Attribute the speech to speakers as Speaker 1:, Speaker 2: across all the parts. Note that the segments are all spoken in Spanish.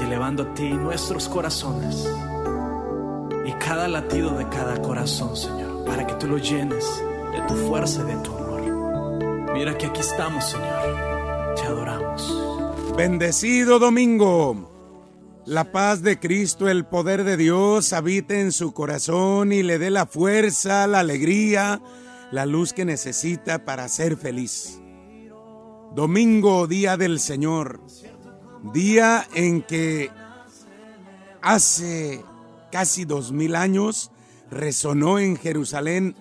Speaker 1: y elevando a ti nuestros corazones y cada latido de cada corazón, Señor, para que tú lo llenes de tu fuerza y de tu amor. Mira que aquí estamos, Señor. Te adoramos.
Speaker 2: Bendecido domingo. La paz de Cristo, el poder de Dios habite en su corazón y le dé la fuerza, la alegría, la luz que necesita para ser feliz. Domingo, día del Señor. Día en que hace casi dos mil años resonó en Jerusalén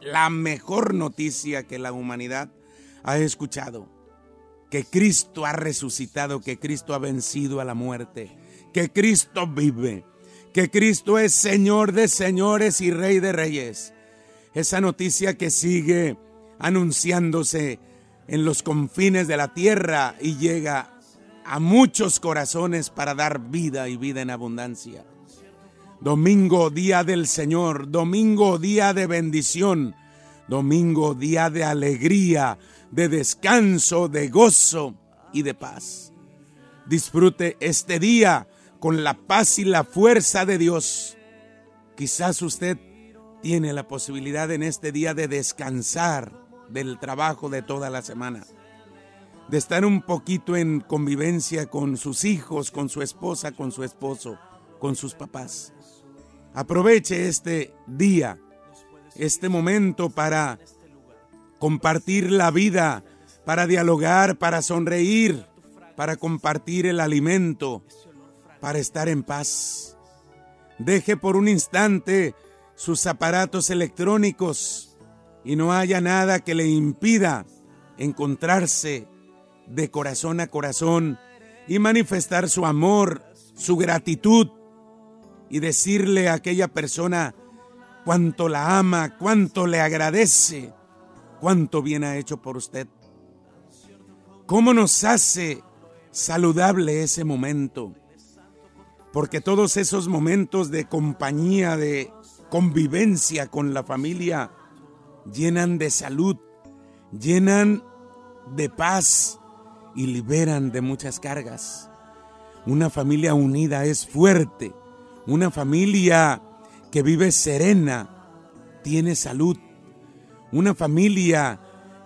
Speaker 2: la mejor noticia que la humanidad ha escuchado. Que Cristo ha resucitado, que Cristo ha vencido a la muerte, que Cristo vive, que Cristo es Señor de señores y Rey de reyes. Esa noticia que sigue anunciándose en los confines de la tierra y llega a muchos corazones para dar vida y vida en abundancia. Domingo, día del Señor. Domingo, día de bendición. Domingo, día de alegría, de descanso, de gozo y de paz. Disfrute este día con la paz y la fuerza de Dios. Quizás usted tiene la posibilidad en este día de descansar del trabajo de toda la semana, de estar un poquito en convivencia con sus hijos, con su esposa, con su esposo, con sus papás. Aproveche este día, este momento para compartir la vida, para dialogar, para sonreír, para compartir el alimento, para estar en paz. Deje por un instante sus aparatos electrónicos y no haya nada que le impida encontrarse de corazón a corazón y manifestar su amor, su gratitud y decirle a aquella persona cuánto la ama, cuánto le agradece, cuánto bien ha hecho por usted. ¿Cómo nos hace saludable ese momento? Porque todos esos momentos de compañía, de convivencia con la familia, llenan de salud, llenan de paz y liberan de muchas cargas. Una familia unida es fuerte. Una familia que vive serena tiene salud. Una familia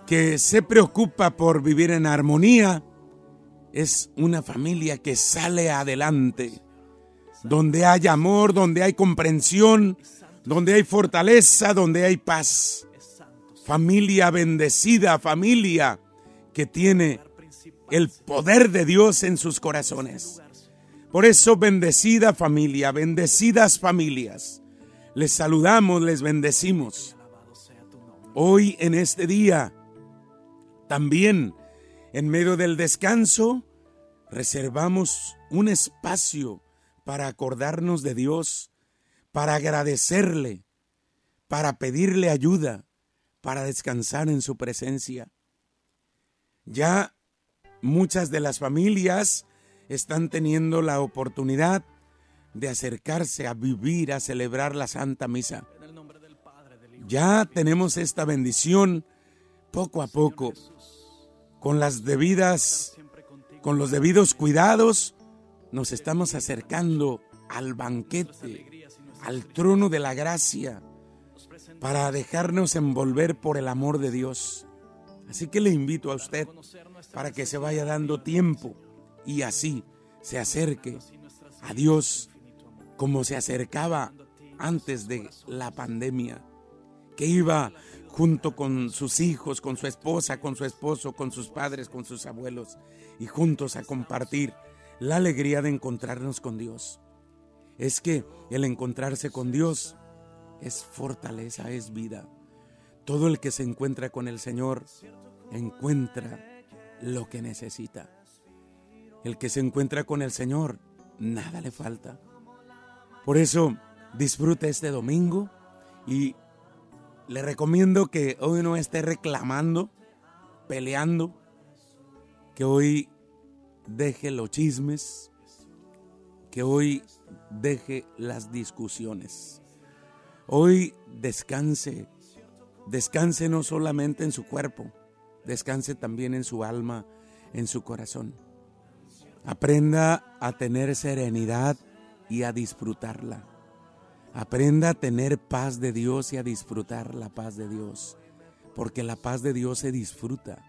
Speaker 2: que se preocupa por vivir en armonía es una familia que sale adelante. Donde hay amor, donde hay comprensión, donde hay fortaleza, donde hay paz. Familia bendecida, familia que tiene el poder de Dios en sus corazones. Por eso, bendecida familia, bendecidas familias, les saludamos, les bendecimos. Hoy en este día, también en medio del descanso, reservamos un espacio para acordarnos de Dios, para agradecerle, para pedirle ayuda, para descansar en su presencia. Ya muchas de las familias están teniendo la oportunidad de acercarse a vivir, a celebrar la Santa Misa. Ya tenemos esta bendición poco a poco, con las debidas, con los debidos cuidados, nos estamos acercando al banquete, al trono de la gracia, para dejarnos envolver por el amor de Dios. Así que le invito a usted para que se vaya dando tiempo y así se acerque a Dios como se acercaba antes de la pandemia, que iba junto con sus hijos, con su esposa, con su esposo, con sus padres, con sus abuelos, y juntos a compartir la alegría de encontrarnos con Dios. Es que el encontrarse con Dios es fortaleza, es vida. Todo el que se encuentra con el Señor encuentra lo que necesita. El que se encuentra con el Señor, nada le falta. Por eso disfrute este domingo y le recomiendo que hoy no esté reclamando, peleando, que hoy deje los chismes, que hoy deje las discusiones. Hoy descanse, descanse no solamente en su cuerpo, descanse también en su alma, en su corazón. Aprenda a tener serenidad y a disfrutarla. Aprenda a tener paz de Dios y a disfrutar la paz de Dios, porque la paz de Dios se disfruta.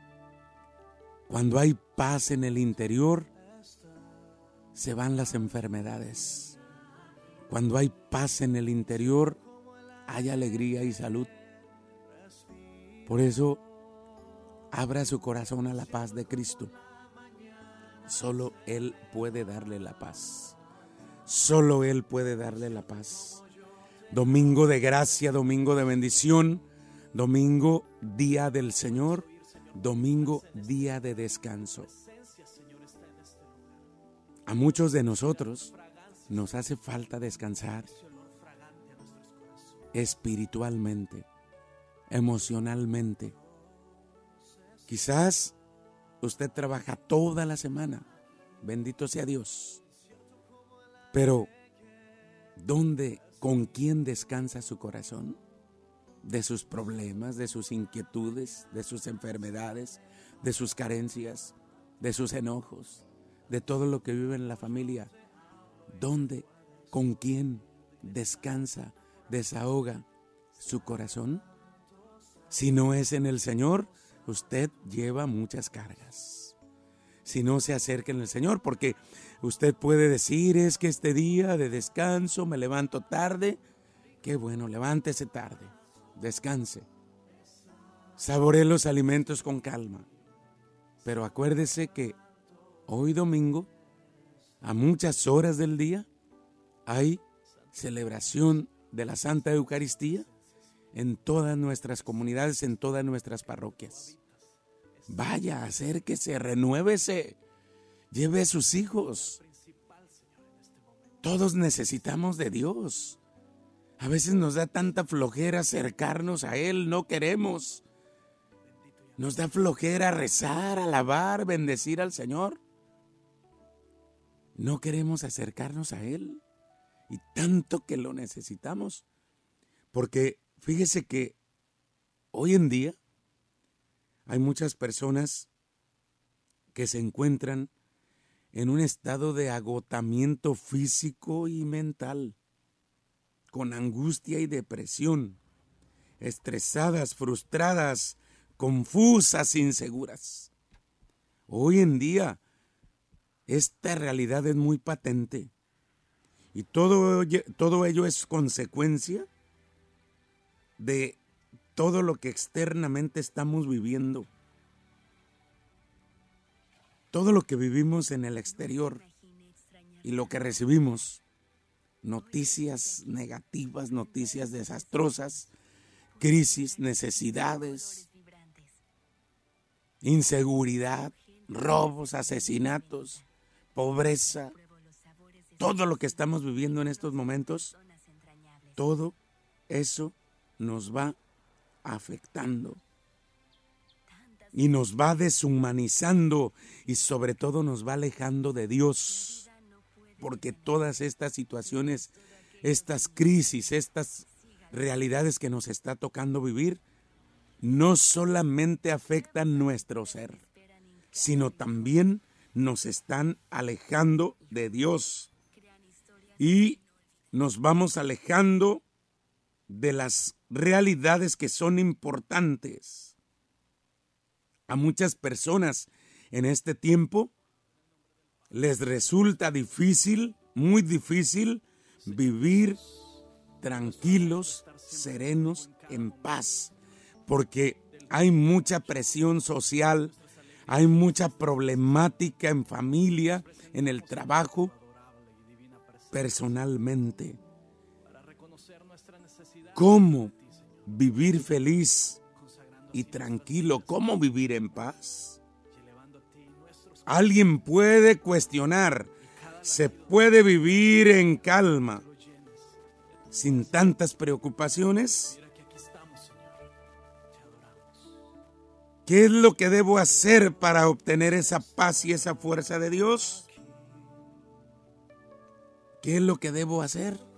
Speaker 2: Cuando hay paz en el interior, se van las enfermedades. Cuando hay paz en el interior, hay alegría y salud. Por eso, abra su corazón a la paz de Cristo. Solo Él puede darle la paz. Solo Él puede darle la paz. Domingo de gracia, domingo de bendición, domingo día del Señor, domingo día de descanso. A muchos de nosotros nos hace falta descansar espiritualmente, emocionalmente. Quizás usted trabaja toda la semana, bendito sea Dios, pero ¿dónde, con quién descansa su corazón? De sus problemas, de sus inquietudes, de sus enfermedades, de sus carencias, de sus enojos, de todo lo que vive en la familia. ¿Dónde, con quién descansa, desahoga su corazón? Si no es en el Señor, usted lleva muchas cargas. Si no se acerca en el Señor, porque usted puede decir, es que este día de descanso me levanto tarde. Qué bueno, levántese tarde, descanse. Saboree los alimentos con calma. Pero acuérdese que hoy domingo, a muchas horas del día, hay celebración de la Santa Eucaristía en todas nuestras comunidades, en todas nuestras parroquias. Vaya, acérquese, renuévese, lleve a sus hijos. Todos necesitamos de Dios. A veces nos da tanta flojera acercarnos a Él, no queremos. Nos da flojera rezar, alabar, bendecir al Señor. No queremos acercarnos a Él y tanto que lo necesitamos. Porque fíjese que hoy en día hay muchas personas que se encuentran en un estado de agotamiento físico y mental, con angustia y depresión, estresadas, frustradas, confusas, inseguras. Hoy en día esta realidad es muy patente y todo, todo ello es consecuencia de todo lo que externamente estamos viviendo. Todo lo que vivimos en el exterior y lo que recibimos, noticias negativas, noticias desastrosas, crisis, necesidades, inseguridad, robos, asesinatos, pobreza, todo lo que estamos viviendo en estos momentos, todo eso nos va afectando y nos va deshumanizando y sobre todo nos va alejando de Dios. Porque todas estas situaciones, estas crisis, estas realidades que nos está tocando vivir, no solamente afectan nuestro ser, sino también nos están alejando de Dios y nos vamos alejando de las realidades que son importantes. A muchas personas en este tiempo les resulta difícil, muy difícil, vivir tranquilos, serenos, en paz, porque hay mucha presión social, hay mucha problemática en familia, en el trabajo, personalmente. ¿Cómo vivir feliz y tranquilo? ¿Cómo vivir en paz? Alguien puede cuestionar, se puede vivir en calma, sin tantas preocupaciones? ¿Qué es lo que debo hacer para obtener esa paz y esa fuerza de Dios? ¿Qué es lo que debo hacer?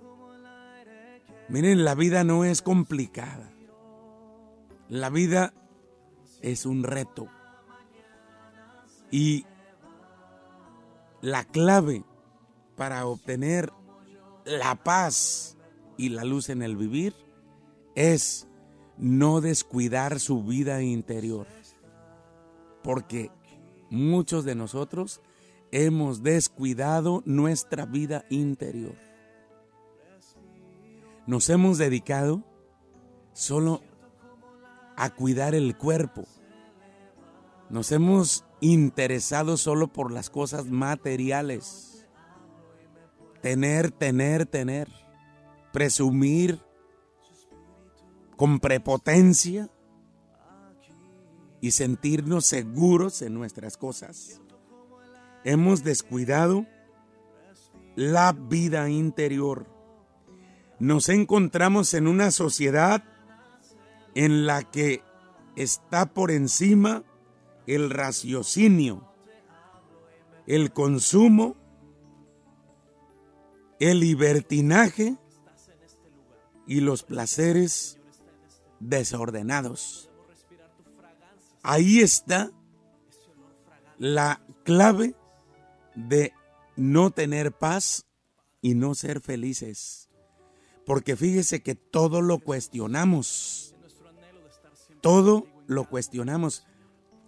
Speaker 2: Miren, la vida no es complicada. La vida es un reto. Y la clave para obtener la paz y la luz en el vivir es no descuidar su vida interior porque muchos de nosotros hemos descuidado nuestra vida interior. Nos hemos dedicado solo a cuidar el cuerpo. Nos hemos interesado solo por las cosas materiales. Tener, tener, tener. Presumir con prepotencia y sentirnos seguros en nuestras cosas. Hemos descuidado la vida interior. Nos encontramos en una sociedad en la que está por encima el raciocinio, el consumo, el libertinaje y los placeres desordenados. Ahí está la clave de no tener paz y no ser felices. Porque fíjese que todo lo cuestionamos. Todo lo cuestionamos.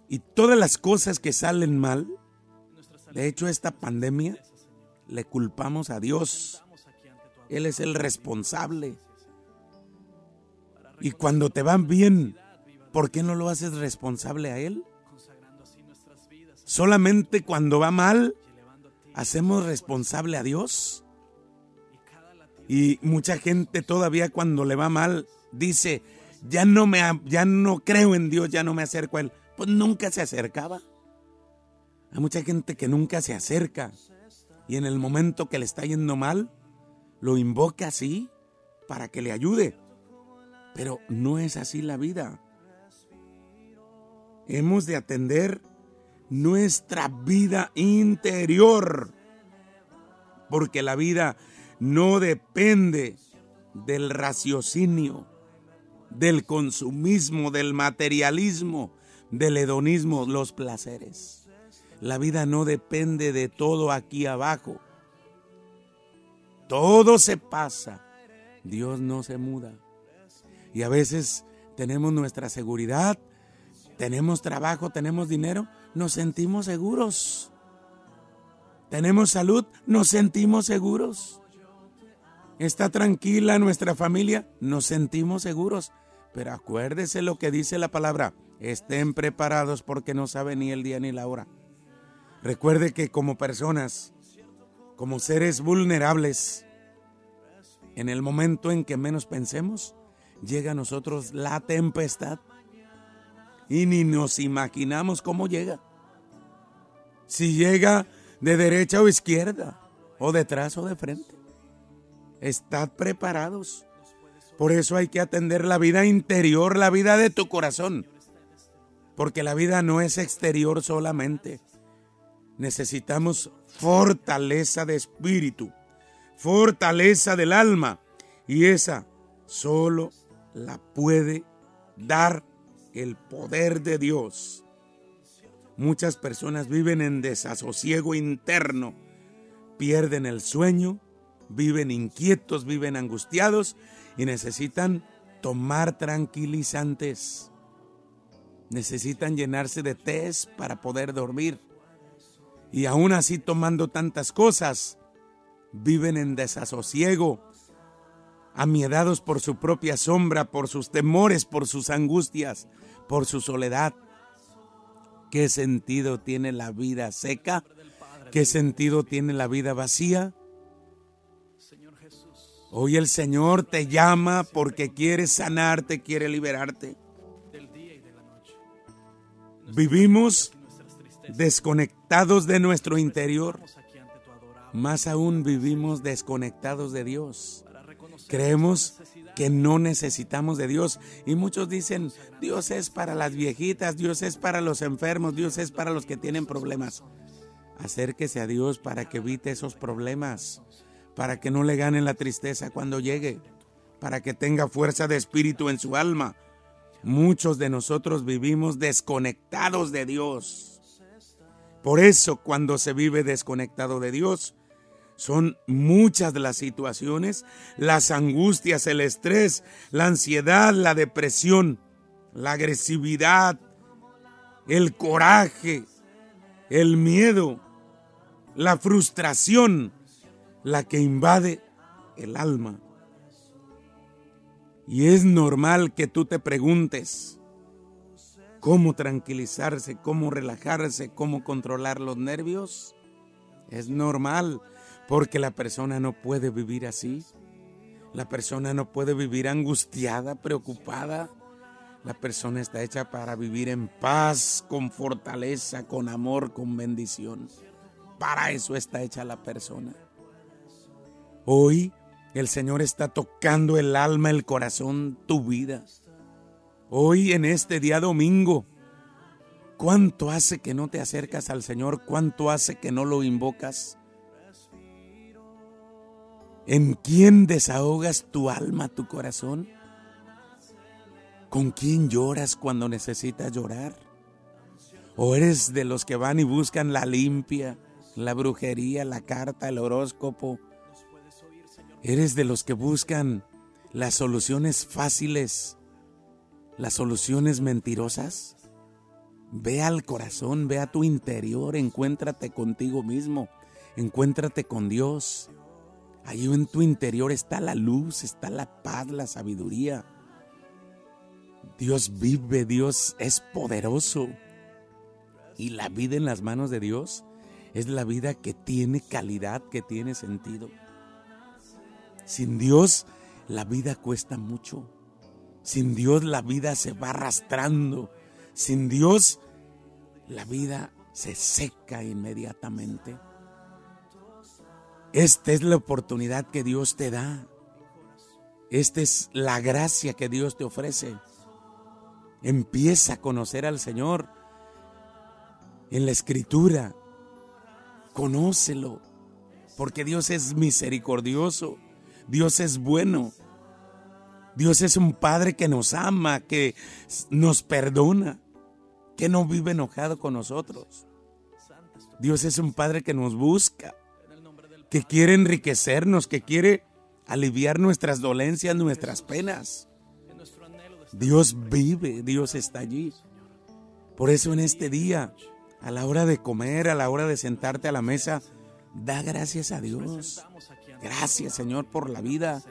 Speaker 2: Y todas las cosas que salen mal, de hecho esta pandemia, le culpamos a Dios. Él es el responsable. Y cuando te van bien, ¿por qué no lo haces responsable a Él? Solamente cuando va mal, hacemos responsable a Dios. Y mucha gente todavía cuando le va mal dice, ya no me ya no creo en Dios, ya no me acerco a él. Pues nunca se acercaba. Hay mucha gente que nunca se acerca y en el momento que le está yendo mal lo invoca así para que le ayude. Pero no es así la vida hemos de atender nuestra vida interior, porque la vida no depende del raciocinio, del consumismo, del materialismo, del hedonismo, los placeres. La vida no depende de todo aquí abajo. Todo se pasa. Dios no se muda. Y a veces tenemos nuestra seguridad tenemos trabajo, tenemos dinero, nos sentimos seguros. Tenemos salud, nos sentimos seguros. Está tranquila nuestra familia, nos sentimos seguros. Pero acuérdese lo que dice la palabra, estén preparados porque no saben ni el día ni la hora. Recuerde que como personas, como seres vulnerables, en el momento en que menos pensemos, llega a nosotros la tempestad y ni nos imaginamos cómo llega. Si llega de derecha o izquierda, o detrás o de frente. Estad preparados. Por eso hay que atender la vida interior, la vida de tu corazón. Porque la vida no es exterior solamente. Necesitamos fortaleza de espíritu, fortaleza del alma. Y esa solo la puede dar el poder de Dios. Muchas personas viven en desasosiego interno, pierden el sueño, viven inquietos, viven angustiados y necesitan tomar tranquilizantes. Necesitan llenarse de test para poder dormir. Y aún así tomando tantas cosas, viven en desasosiego, amiedados por su propia sombra, por sus temores, por sus angustias, por su soledad. ¿Qué sentido tiene la vida seca? ¿Qué sentido tiene la vida vacía? Hoy el Señor te llama porque quiere sanarte, quiere liberarte. Vivimos desconectados de nuestro interior. Más aún vivimos desconectados de Dios. creemos que no necesitamos de Dios. Y muchos dicen, Dios es para las viejitas, Dios es para los enfermos, Dios es para los que tienen problemas. Acérquese a Dios para que evite esos problemas, para que no le gane la tristeza cuando llegue, para que tenga fuerza de espíritu en su alma. Muchos de nosotros vivimos desconectados de Dios. Por eso cuando se vive desconectado de Dios, son muchas las situaciones, las angustias, el estrés, la ansiedad, la depresión, la agresividad, el coraje, el miedo, la frustración, la que invade el alma. Y es normal que tú te preguntes cómo tranquilizarse, cómo relajarse, cómo controlar los nervios. Es normal porque la persona no puede vivir así. La persona no puede vivir angustiada, preocupada. La persona está hecha para vivir en paz, con fortaleza, con amor, con bendición. Para eso está hecha la persona. Hoy el Señor está tocando el alma, el corazón, tu vida. Hoy en este día domingo, ¿cuánto hace que no te acercas al Señor? ¿Cuánto hace que no lo invocas? ¿En quién desahogas tu alma, tu corazón? ¿Con quién lloras cuando necesitas llorar? ¿O eres de los que van y buscan la limpia, la brujería, la carta, el horóscopo? ¿Eres de los que buscan las soluciones fáciles, las soluciones mentirosas? Ve al corazón, ve a tu interior, encuéntrate contigo mismo, encuéntrate con Dios. Ahí en tu interior está la luz, está la paz, la sabiduría. Dios vive, Dios es poderoso. Y la vida en las manos de Dios es la vida que tiene calidad, que tiene sentido. Sin Dios la vida cuesta mucho. Sin Dios la vida se va arrastrando. Sin Dios la vida se seca inmediatamente. Esta es la oportunidad que Dios te da. Esta es la gracia que Dios te ofrece. Empieza a conocer al Señor en la escritura. Conócelo, porque Dios es misericordioso. Dios es bueno. Dios es un Padre que nos ama, que nos perdona, que no vive enojado con nosotros. Dios es un Padre que nos busca que quiere enriquecernos, que quiere aliviar nuestras dolencias, nuestras penas. Dios vive, Dios está allí. Por eso en este día, a la hora de comer, a la hora de sentarte a la mesa, da gracias a Dios. Gracias Señor por la vida.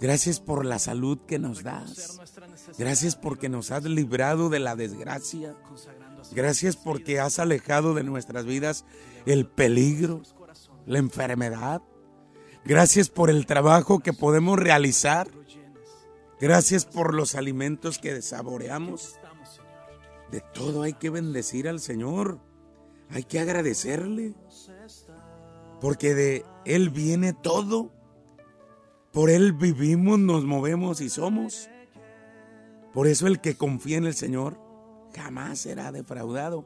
Speaker 2: Gracias por la salud que nos das. Gracias porque nos has librado de la desgracia. Gracias porque has alejado de nuestras vidas el peligro la enfermedad. Gracias por el trabajo que podemos realizar. Gracias por los alimentos que saboreamos. De todo hay que bendecir al Señor. Hay que agradecerle. Porque de Él viene todo. Por Él vivimos, nos movemos y somos. Por eso el que confía en el Señor jamás será defraudado.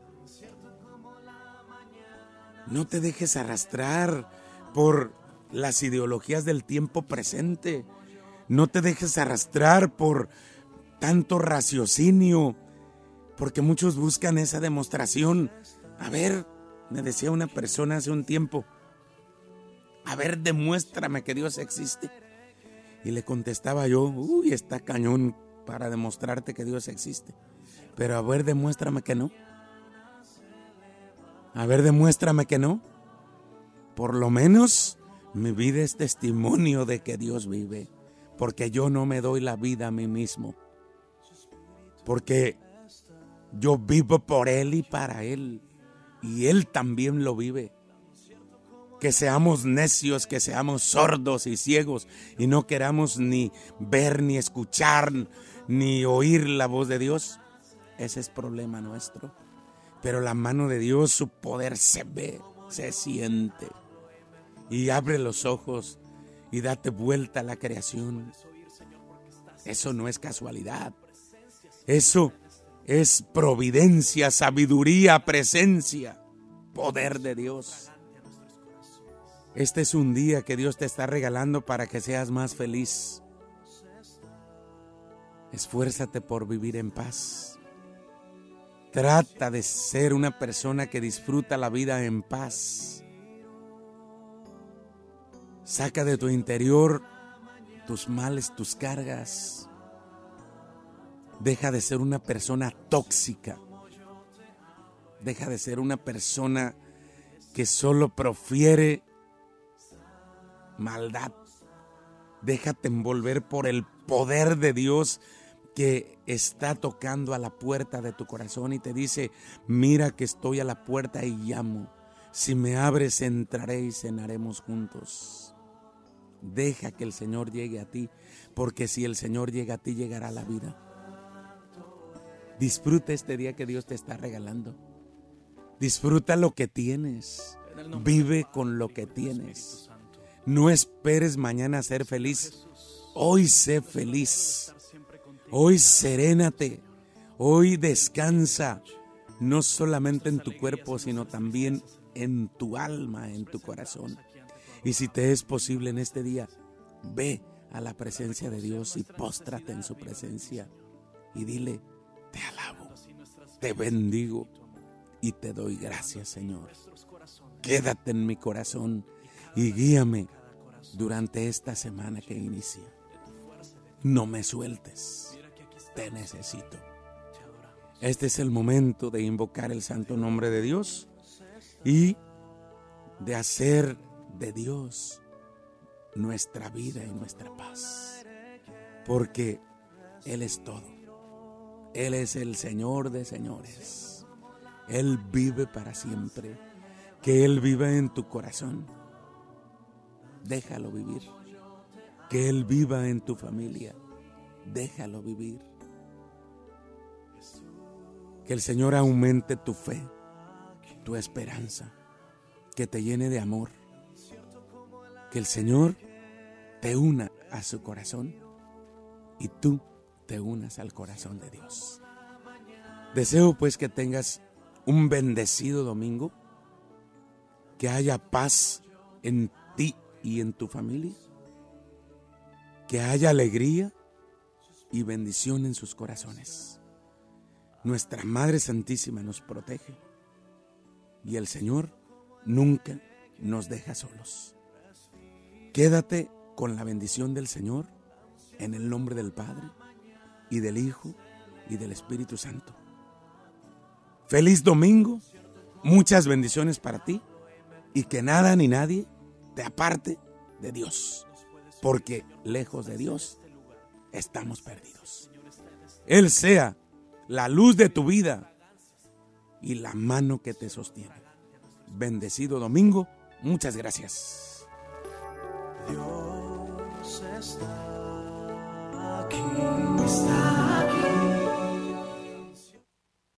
Speaker 2: No te dejes arrastrar por las ideologías del tiempo presente. No te dejes arrastrar por tanto raciocinio, porque muchos buscan esa demostración. A ver, me decía una persona hace un tiempo, a ver, demuéstrame que Dios existe. Y le contestaba yo, uy, está cañón para demostrarte que Dios existe. Pero a ver, demuéstrame que no. A ver, demuéstrame que no. Por lo menos mi vida es testimonio de que Dios vive, porque yo no me doy la vida a mí mismo, porque yo vivo por Él y para Él, y Él también lo vive. Que seamos necios, que seamos sordos y ciegos, y no queramos ni ver, ni escuchar, ni oír la voz de Dios. Ese es problema nuestro. Pero la mano de Dios, su poder se ve, se siente. Y abre los ojos y date vuelta a la creación. Eso no es casualidad. Eso es providencia, sabiduría, presencia, poder de Dios. Este es un día que Dios te está regalando para que seas más feliz. Esfuérzate por vivir en paz. Trata de ser una persona que disfruta la vida en paz. Saca de tu interior tus males, tus cargas. Deja de ser una persona tóxica. Deja de ser una persona que solo profiere maldad. Déjate envolver por el poder de Dios que está tocando a la puerta de tu corazón y te dice, mira que estoy a la puerta y llamo. Si me abres, entraré y cenaremos juntos. Deja que el Señor llegue a ti, porque si el Señor llega a ti, llegará la vida. Disfruta este día que Dios te está regalando. Disfruta lo que tienes. Vive con lo que tienes. No esperes mañana ser feliz. Hoy sé feliz. Hoy serénate. Hoy descansa. No solamente en tu cuerpo, sino también en tu alma, en tu corazón. Y si te es posible en este día, ve a la presencia de Dios y póstrate en su presencia. Y dile, te alabo, te bendigo y te doy gracias, Señor. Quédate en mi corazón y guíame durante esta semana que inicia. No me sueltes, te necesito. Este es el momento de invocar el santo nombre de Dios y de hacer de Dios nuestra vida y nuestra paz. Porque Él es todo. Él es el Señor de señores. Él vive para siempre. Que Él viva en tu corazón déjalo vivir. Que Él viva en tu familia, déjalo vivir. Que el Señor aumente tu fe, tu esperanza, que te llene de amor. Que el Señor te una a su corazón y tú te unas al corazón de Dios. Deseo pues que tengas un bendecido domingo, que haya paz en y en tu familia. Que haya alegría y bendición en sus corazones. Nuestra Madre Santísima nos protege y el Señor nunca nos deja solos. Quédate con la bendición del Señor en el nombre del Padre y del Hijo y del Espíritu Santo. Feliz domingo, muchas bendiciones para ti y que nada ni nadie te aparte de Dios, porque lejos de Dios estamos perdidos. Él sea la luz de tu vida y la mano que te sostiene. Bendecido domingo, muchas gracias.
Speaker 3: Dios está aquí.